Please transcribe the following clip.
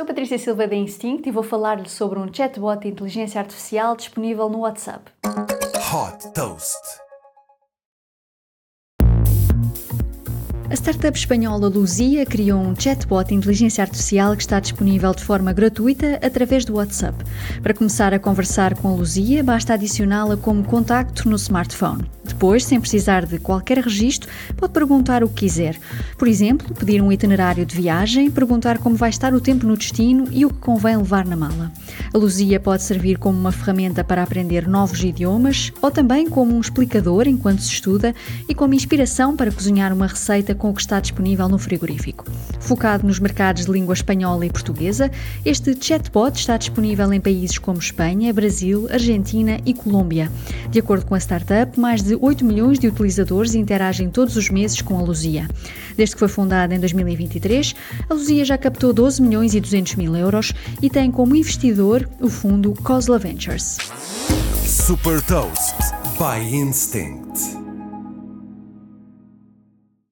Sou Patrícia Silva da Instinct e vou falar-lhe sobre um chatbot de inteligência artificial disponível no WhatsApp. Hot Toast. A startup espanhola Luzia criou um chatbot de inteligência artificial que está disponível de forma gratuita através do WhatsApp. Para começar a conversar com a Luzia, basta adicioná-la como contacto no smartphone. Depois, sem precisar de qualquer registro, pode perguntar o que quiser. Por exemplo, pedir um itinerário de viagem, perguntar como vai estar o tempo no destino e o que convém levar na mala. A Luzia pode servir como uma ferramenta para aprender novos idiomas ou também como um explicador enquanto se estuda e como inspiração para cozinhar uma receita com o que está disponível no frigorífico. Focado nos mercados de língua espanhola e portuguesa, este chatbot está disponível em países como Espanha, Brasil, Argentina e Colômbia. De acordo com a startup, mais de 8 milhões de utilizadores interagem todos os meses com a Luzia. Desde que foi fundada em 2023, a Luzia já captou 12 milhões e 200 mil euros e tem como investidor o fundo Cosla Ventures. Super Toast by Instinct.